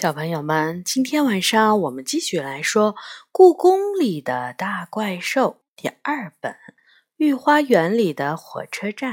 小朋友们，今天晚上我们继续来说《故宫里的大怪兽》第二本《御花园里的火车站》。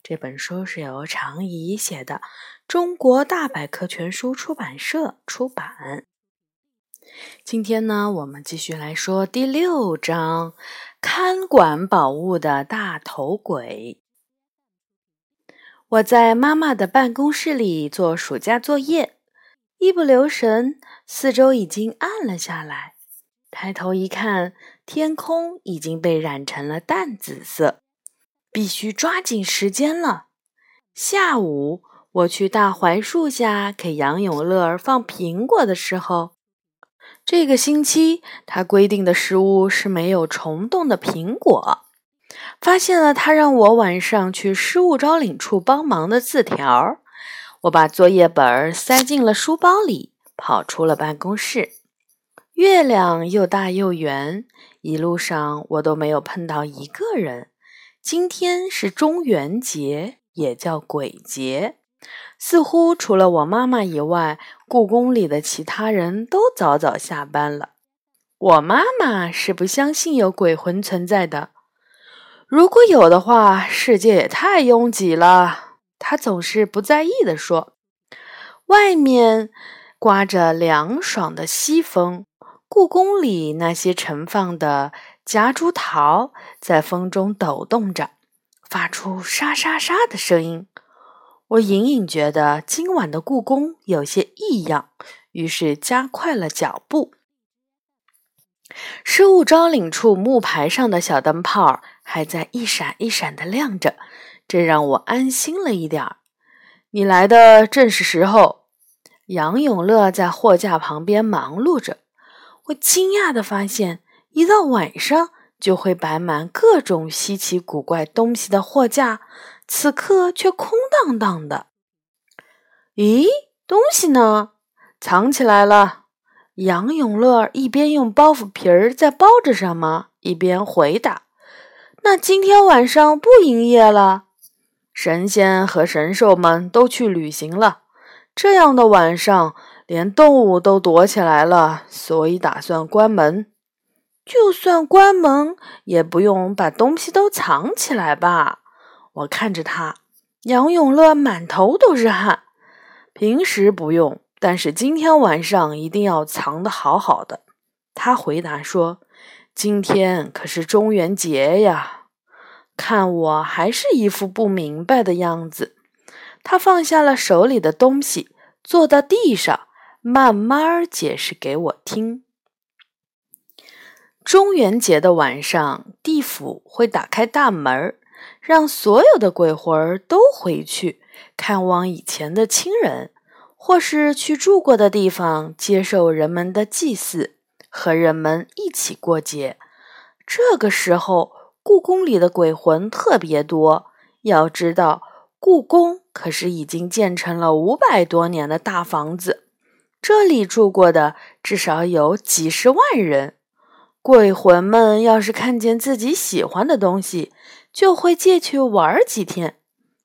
这本书是由常怡写的，中国大百科全书出版社出版。今天呢，我们继续来说第六章《看管宝物的大头鬼》。我在妈妈的办公室里做暑假作业。一不留神，四周已经暗了下来。抬头一看，天空已经被染成了淡紫色。必须抓紧时间了。下午，我去大槐树下给杨永乐儿放苹果的时候，这个星期他规定的食物是没有虫洞的苹果。发现了他让我晚上去失物招领处帮忙的字条。我把作业本儿塞进了书包里，跑出了办公室。月亮又大又圆，一路上我都没有碰到一个人。今天是中元节，也叫鬼节。似乎除了我妈妈以外，故宫里的其他人都早早下班了。我妈妈是不相信有鬼魂存在的。如果有的话，世界也太拥挤了。他总是不在意地说：“外面刮着凉爽的西风，故宫里那些盛放的夹竹桃在风中抖动着，发出沙沙沙的声音。我隐隐觉得今晚的故宫有些异样，于是加快了脚步。失物招领处木牌上的小灯泡还在一闪一闪的亮着。”这让我安心了一点儿。你来的正是时候。杨永乐在货架旁边忙碌着。我惊讶地发现，一到晚上就会摆满各种稀奇古怪东西的货架，此刻却空荡荡的。咦，东西呢？藏起来了。杨永乐一边用包袱皮儿在包着什么，一边回答：“那今天晚上不营业了。”神仙和神兽们都去旅行了，这样的晚上，连动物都躲起来了，所以打算关门。就算关门，也不用把东西都藏起来吧？我看着他，杨永乐满头都是汗。平时不用，但是今天晚上一定要藏得好好的。他回答说：“今天可是中元节呀。”看我还是一副不明白的样子，他放下了手里的东西，坐到地上，慢慢解释给我听。中元节的晚上，地府会打开大门，让所有的鬼魂都回去看望以前的亲人，或是去住过的地方接受人们的祭祀，和人们一起过节。这个时候。故宫里的鬼魂特别多，要知道，故宫可是已经建成了五百多年的大房子，这里住过的至少有几十万人。鬼魂们要是看见自己喜欢的东西，就会借去玩几天。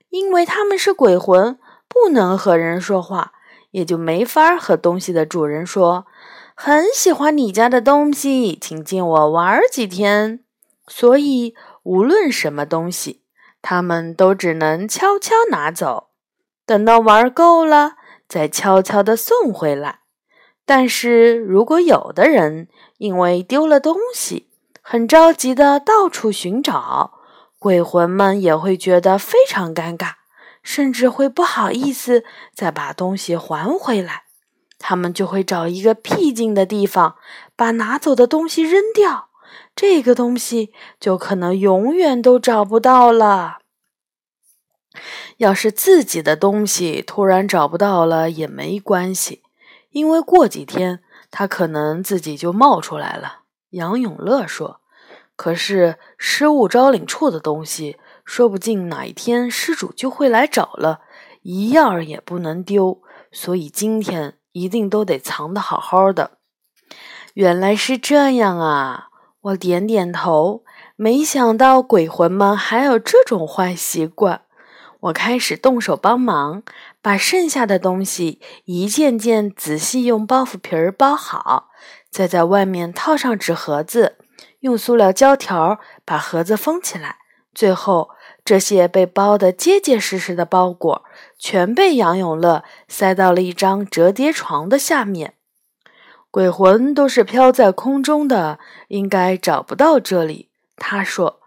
因为他们是鬼魂，不能和人说话，也就没法和东西的主人说：“很喜欢你家的东西，请借我玩几天。”所以，无论什么东西，他们都只能悄悄拿走，等到玩够了，再悄悄地送回来。但是如果有的人因为丢了东西，很着急地到处寻找，鬼魂们也会觉得非常尴尬，甚至会不好意思再把东西还回来。他们就会找一个僻静的地方，把拿走的东西扔掉。这个东西就可能永远都找不到了。要是自己的东西突然找不到了也没关系，因为过几天它可能自己就冒出来了。杨永乐说：“可是失物招领处的东西，说不定哪一天失主就会来找了，一样也不能丢，所以今天一定都得藏得好好的。”原来是这样啊！我点点头，没想到鬼魂们还有这种坏习惯。我开始动手帮忙，把剩下的东西一件件仔细用包袱皮儿包好，再在外面套上纸盒子，用塑料胶条把盒子封起来。最后，这些被包得结结实实的包裹，全被杨永乐塞到了一张折叠床的下面。鬼魂都是飘在空中的，应该找不到这里。他说。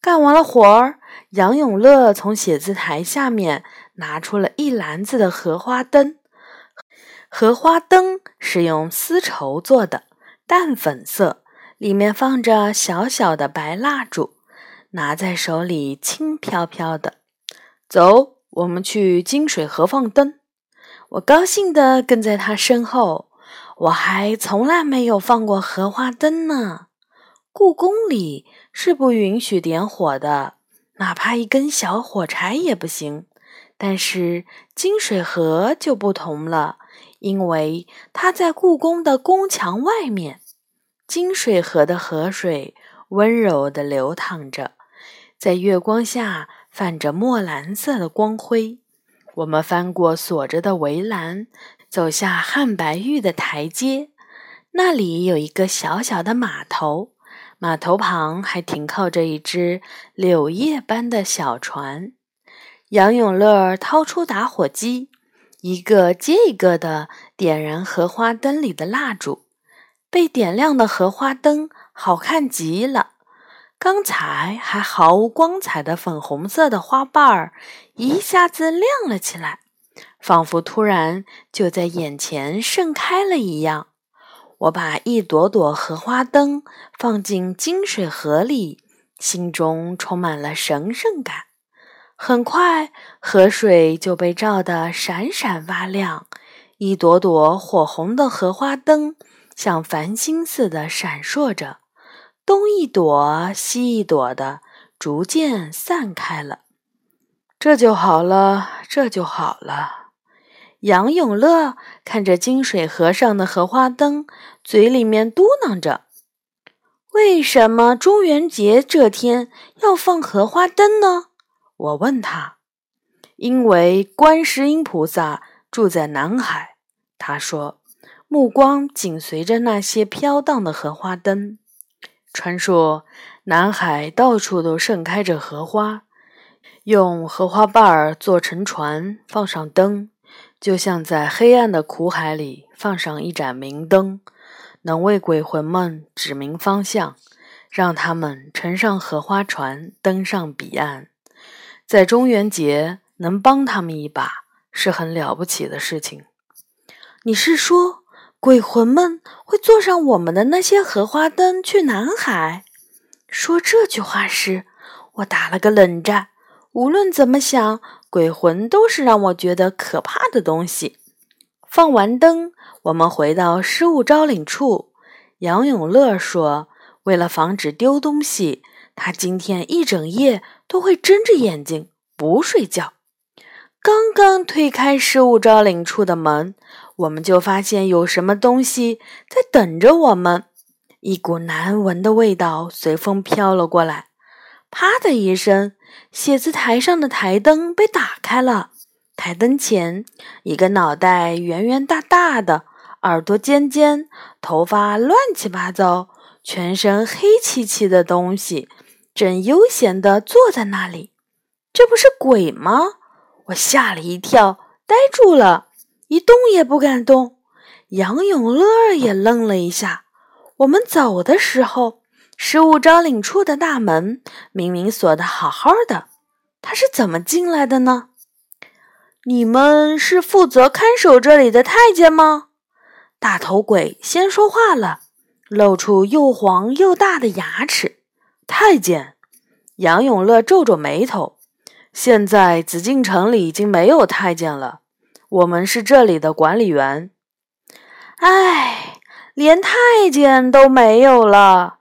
干完了活儿，杨永乐从写字台下面拿出了一篮子的荷花灯。荷花灯是用丝绸做的，淡粉色，里面放着小小的白蜡烛，拿在手里轻飘飘的。走，我们去金水河放灯。我高兴地跟在他身后。我还从来没有放过荷花灯呢。故宫里是不允许点火的，哪怕一根小火柴也不行。但是金水河就不同了，因为它在故宫的宫墙外面。金水河的河水温柔地流淌着，在月光下泛着墨蓝色的光辉。我们翻过锁着的围栏，走下汉白玉的台阶，那里有一个小小的码头。码头旁还停靠着一只柳叶般的小船。杨永乐掏出打火机，一个接一个的点燃荷花灯里的蜡烛。被点亮的荷花灯好看极了，刚才还毫无光彩的粉红色的花瓣儿一下子亮了起来，仿佛突然就在眼前盛开了一样。我把一朵朵荷花灯放进金水河里，心中充满了神圣感。很快，河水就被照得闪闪发亮，一朵朵火红的荷花灯像繁星似的闪烁着，东一朵，西一朵的，逐渐散开了。这就好了，这就好了。杨永乐看着金水河上的荷花灯，嘴里面嘟囔着：“为什么中元节这天要放荷花灯呢？”我问他：“因为观世音菩萨住在南海。”他说，目光紧随着那些飘荡的荷花灯。传说南海到处都盛开着荷花，用荷花瓣儿做成船，放上灯。就像在黑暗的苦海里放上一盏明灯，能为鬼魂们指明方向，让他们乘上荷花船登上彼岸。在中元节能帮他们一把，是很了不起的事情。你是说，鬼魂们会坐上我们的那些荷花灯去南海？说这句话时，我打了个冷战。无论怎么想。鬼魂都是让我觉得可怕的东西。放完灯，我们回到失物招领处。杨永乐说：“为了防止丢东西，他今天一整夜都会睁着眼睛不睡觉。”刚刚推开失物招领处的门，我们就发现有什么东西在等着我们。一股难闻的味道随风飘了过来。啪的一声。写字台上的台灯被打开了，台灯前，一个脑袋圆圆大大的、耳朵尖尖、头发乱七八糟、全身黑漆漆的东西，正悠闲地坐在那里。这不是鬼吗？我吓了一跳，呆住了，一动也不敢动。杨永乐也愣了一下。我们走的时候。失物招领处的大门明明锁得好好的，他是怎么进来的呢？你们是负责看守这里的太监吗？大头鬼先说话了，露出又黄又大的牙齿。太监杨永乐皱皱眉头。现在紫禁城里已经没有太监了，我们是这里的管理员。唉，连太监都没有了。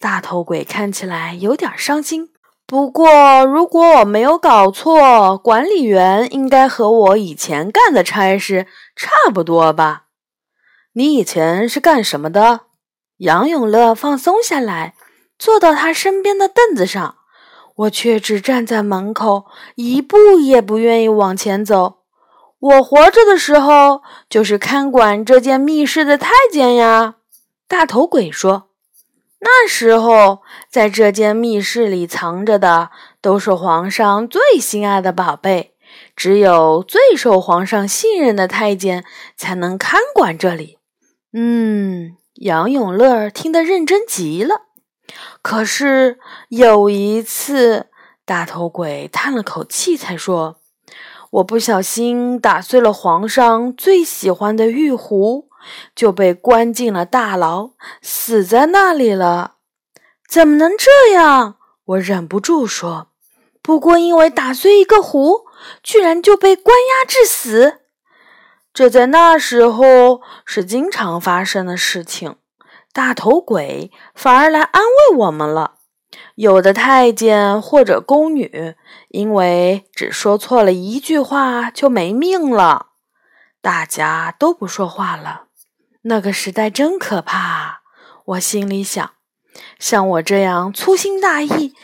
大头鬼看起来有点伤心。不过，如果我没有搞错，管理员应该和我以前干的差事差不多吧？你以前是干什么的？杨永乐放松下来，坐到他身边的凳子上。我却只站在门口，一步也不愿意往前走。我活着的时候，就是看管这间密室的太监呀。”大头鬼说：“那时候，在这间密室里藏着的都是皇上最心爱的宝贝，只有最受皇上信任的太监才能看管这里。”嗯，杨永乐听得认真极了。可是有一次，大头鬼叹了口气，才说：“我不小心打碎了皇上最喜欢的玉壶。”就被关进了大牢，死在那里了。怎么能这样？我忍不住说：“不过因为打碎一个壶，居然就被关押致死。这在那时候是经常发生的事情。大头鬼反而来安慰我们了。有的太监或者宫女，因为只说错了一句话就没命了。大家都不说话了。”那个时代真可怕，我心里想。像我这样粗心大意、天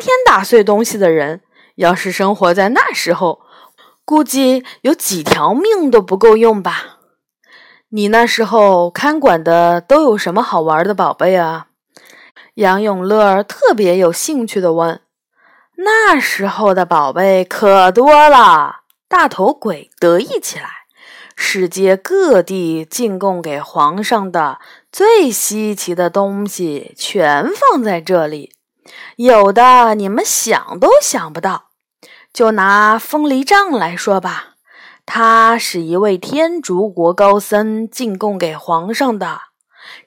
天打碎东西的人，要是生活在那时候，估计有几条命都不够用吧。你那时候看管的都有什么好玩的宝贝啊？杨永乐特别有兴趣的问。那时候的宝贝可多了，大头鬼得意起来。世界各地进贡给皇上的最稀奇的东西，全放在这里。有的你们想都想不到。就拿风铃杖来说吧，他是一位天竺国高僧进贡给皇上的。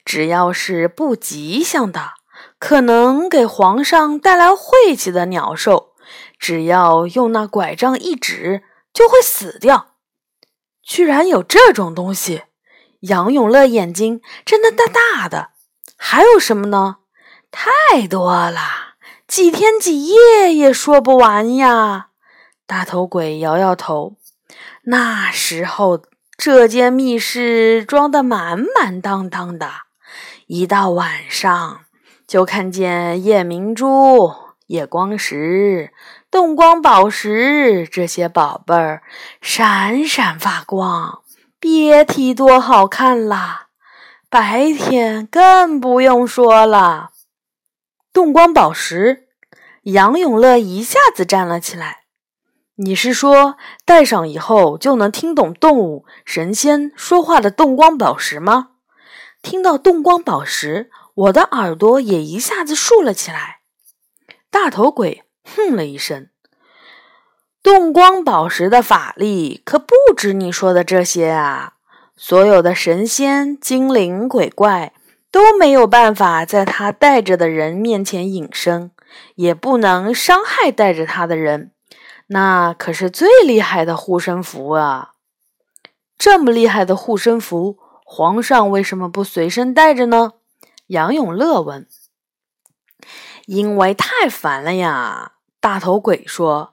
只要是不吉祥的，可能给皇上带来晦气的鸟兽，只要用那拐杖一指，就会死掉。居然有这种东西！杨永乐眼睛睁得大大的。还有什么呢？太多了，几天几夜也说不完呀！大头鬼摇摇头。那时候，这间密室装得满满当当的，一到晚上，就看见夜明珠、夜光石。动光宝石这些宝贝儿闪闪发光，别提多好看了。白天更不用说了。动光宝石，杨永乐一下子站了起来。你是说戴上以后就能听懂动物、神仙说话的动光宝石吗？听到动光宝石，我的耳朵也一下子竖了起来。大头鬼。哼了一声，动光宝石的法力可不止你说的这些啊！所有的神仙、精灵、鬼怪都没有办法在他带着的人面前隐身，也不能伤害带着他的人。那可是最厉害的护身符啊！这么厉害的护身符，皇上为什么不随身带着呢？杨永乐问。因为太烦了呀！大头鬼说：“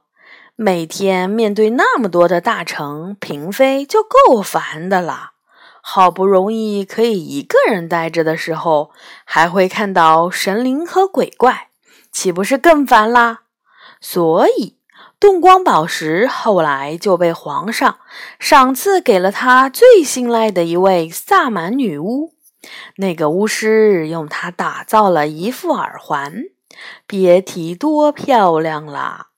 每天面对那么多的大臣嫔妃就够烦的了，好不容易可以一个人待着的时候，还会看到神灵和鬼怪，岂不是更烦啦？所以，动光宝石后来就被皇上赏赐给了他最信赖的一位萨满女巫。那个巫师用它打造了一副耳环。”别提多漂亮了！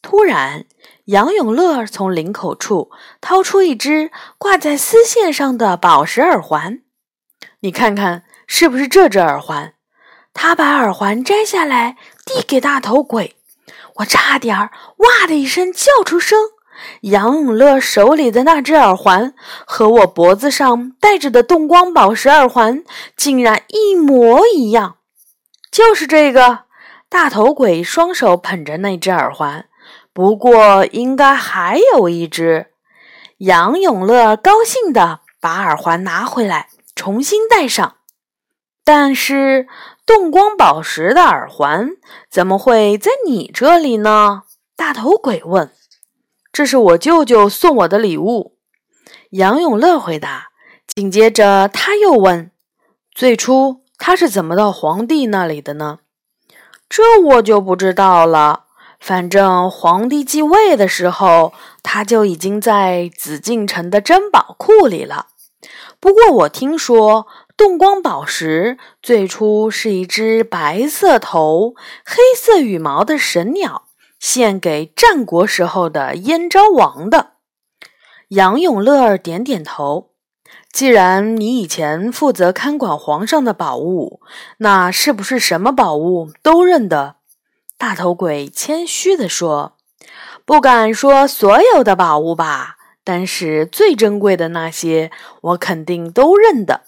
突然，杨永乐从领口处掏出一只挂在丝线上的宝石耳环，你看看是不是这只耳环？他把耳环摘下来递给大头鬼，我差点儿哇的一声叫出声。杨永乐手里的那只耳环和我脖子上戴着的动光宝石耳环竟然一模一样，就是这个。大头鬼双手捧着那只耳环，不过应该还有一只。杨永乐高兴地把耳环拿回来，重新戴上。但是动光宝石的耳环怎么会在你这里呢？大头鬼问。这是我舅舅送我的礼物。杨永乐回答。紧接着他又问：最初他是怎么到皇帝那里的呢？这我就不知道了。反正皇帝继位的时候，他就已经在紫禁城的珍宝库里了。不过我听说，动光宝石最初是一只白色头、黑色羽毛的神鸟，献给战国时候的燕昭王的。杨永乐点点头。既然你以前负责看管皇上的宝物，那是不是什么宝物都认得？大头鬼谦虚地说：“不敢说所有的宝物吧，但是最珍贵的那些，我肯定都认得。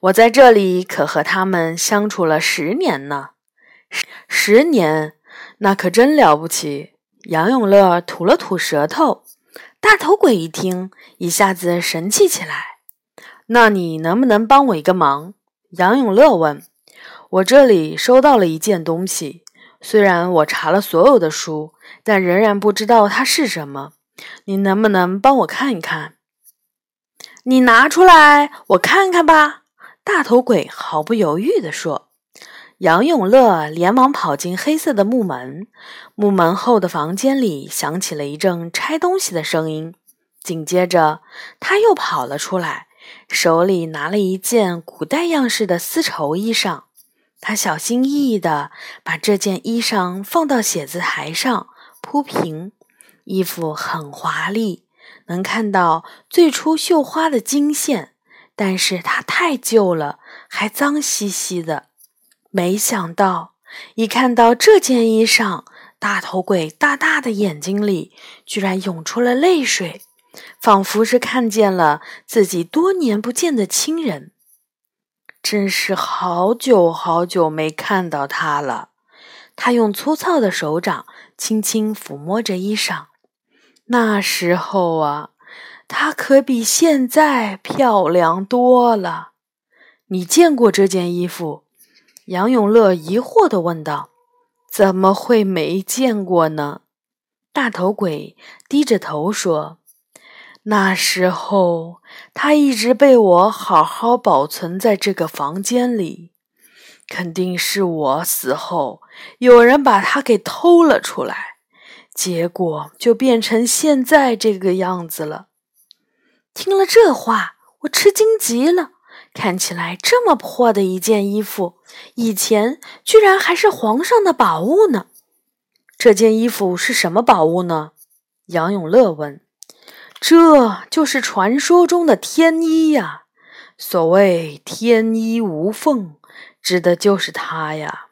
我在这里可和他们相处了十年呢。十年，那可真了不起。”杨永乐吐了吐舌头。大头鬼一听，一下子神气起来。那你能不能帮我一个忙？杨永乐问。我这里收到了一件东西，虽然我查了所有的书，但仍然不知道它是什么。你能不能帮我看一看？你拿出来，我看看吧。大头鬼毫不犹豫地说。杨永乐连忙跑进黑色的木门，木门后的房间里响起了一阵拆东西的声音。紧接着，他又跑了出来。手里拿了一件古代样式的丝绸衣裳，他小心翼翼地把这件衣裳放到写字台上铺平。衣服很华丽，能看到最初绣花的金线，但是它太旧了，还脏兮兮的。没想到，一看到这件衣裳，大头鬼大大的眼睛里居然涌出了泪水。仿佛是看见了自己多年不见的亲人，真是好久好久没看到他了。他用粗糙的手掌轻轻抚摸着衣裳，那时候啊，她可比现在漂亮多了。你见过这件衣服？杨永乐疑惑地问道。怎么会没见过呢？大头鬼低着头说。那时候，他一直被我好好保存在这个房间里。肯定是我死后，有人把它给偷了出来，结果就变成现在这个样子了。听了这话，我吃惊极了。看起来这么破的一件衣服，以前居然还是皇上的宝物呢。这件衣服是什么宝物呢？杨永乐问。这就是传说中的天衣呀！所谓“天衣无缝”，指的就是它呀。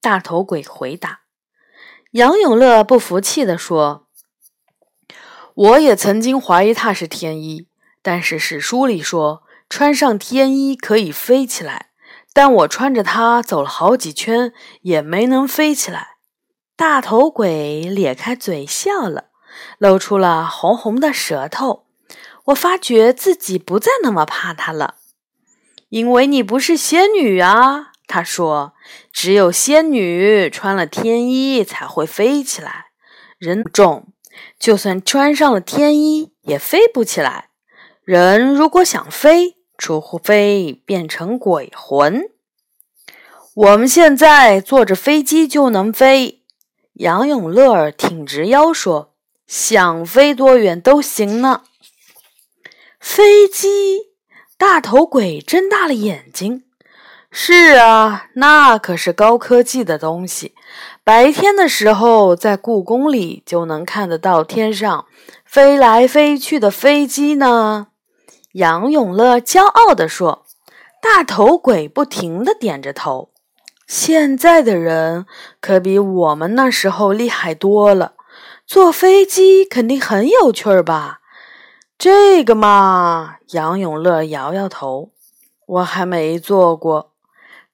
大头鬼回答。杨永乐不服气地说：“我也曾经怀疑它是天衣，但是史书里说穿上天衣可以飞起来，但我穿着它走了好几圈，也没能飞起来。”大头鬼咧开嘴笑了。露出了红红的舌头，我发觉自己不再那么怕它了，因为你不是仙女啊。他说：“只有仙女穿了天衣才会飞起来，人重，就算穿上了天衣也飞不起来。人如果想飞，除非变成鬼魂。我们现在坐着飞机就能飞。”杨永乐挺直腰说。想飞多远都行呢。飞机，大头鬼睁大了眼睛。是啊，那可是高科技的东西。白天的时候，在故宫里就能看得到天上飞来飞去的飞机呢。杨永乐骄傲地说。大头鬼不停地点着头。现在的人可比我们那时候厉害多了。坐飞机肯定很有趣儿吧？这个嘛，杨永乐摇摇头，我还没坐过。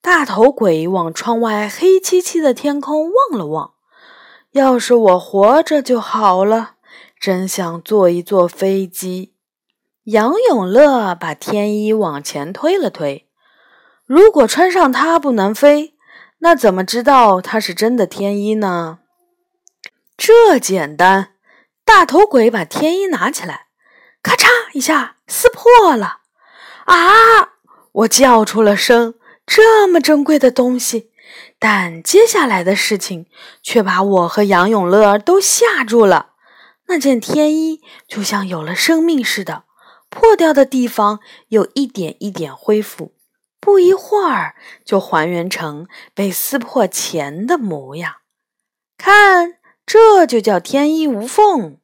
大头鬼往窗外黑漆漆的天空望了望，要是我活着就好了，真想坐一坐飞机。杨永乐把天衣往前推了推，如果穿上它不能飞，那怎么知道它是真的天衣呢？这简单，大头鬼把天衣拿起来，咔嚓一下撕破了。啊！我叫出了声。这么珍贵的东西，但接下来的事情却把我和杨永乐都吓住了。那件天衣就像有了生命似的，破掉的地方又一点一点恢复，不一会儿就还原成被撕破前的模样。看，这就叫天衣无缝。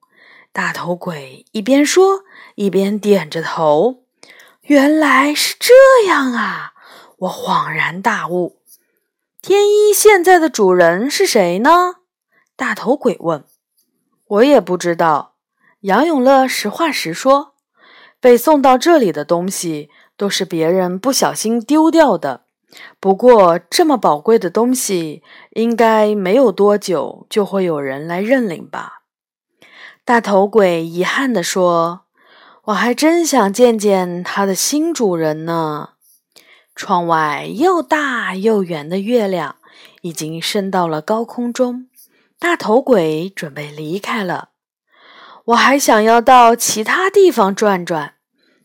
大头鬼一边说，一边点着头。原来是这样啊！我恍然大悟。天一现在的主人是谁呢？大头鬼问。我也不知道。杨永乐实话实说：被送到这里的东西都是别人不小心丢掉的。不过这么宝贵的东西，应该没有多久就会有人来认领吧？大头鬼遗憾地说。我还真想见见他的新主人呢。窗外又大又圆的月亮已经升到了高空中，大头鬼准备离开了。我还想要到其他地方转转，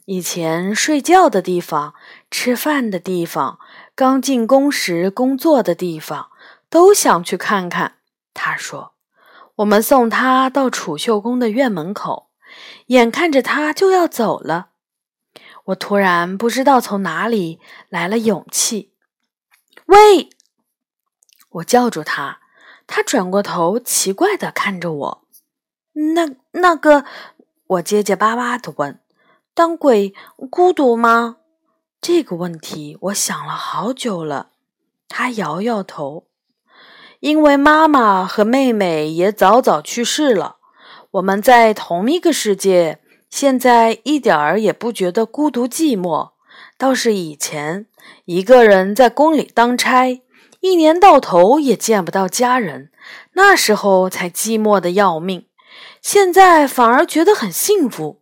以前睡觉的地方、吃饭的地方、刚进宫时工作的地方，都想去看看。他说：“我们送他到储秀宫的院门口。”眼看着他就要走了，我突然不知道从哪里来了勇气。喂！我叫住他，他转过头，奇怪的看着我。那那个，我结结巴巴的问：“当鬼孤独吗？”这个问题我想了好久了。他摇摇头，因为妈妈和妹妹也早早去世了。我们在同一个世界，现在一点儿也不觉得孤独寂寞。倒是以前一个人在宫里当差，一年到头也见不到家人，那时候才寂寞的要命。现在反而觉得很幸福。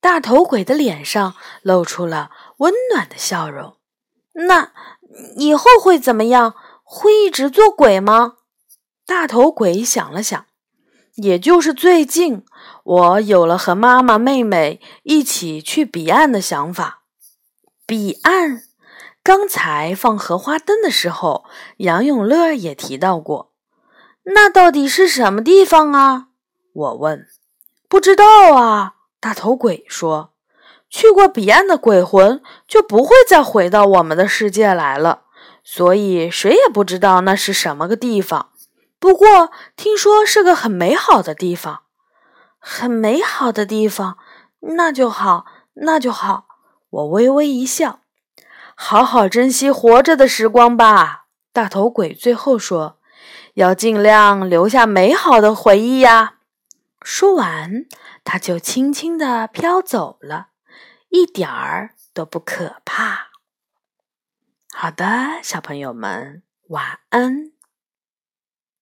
大头鬼的脸上露出了温暖的笑容。那以后会怎么样？会一直做鬼吗？大头鬼想了想。也就是最近，我有了和妈妈、妹妹一起去彼岸的想法。彼岸，刚才放荷花灯的时候，杨永乐也提到过。那到底是什么地方啊？我问。不知道啊，大头鬼说。去过彼岸的鬼魂就不会再回到我们的世界来了，所以谁也不知道那是什么个地方。不过听说是个很美好的地方，很美好的地方，那就好，那就好。我微微一笑，好好珍惜活着的时光吧。大头鬼最后说：“要尽量留下美好的回忆呀。”说完，他就轻轻地飘走了，一点儿都不可怕。好的，小朋友们，晚安。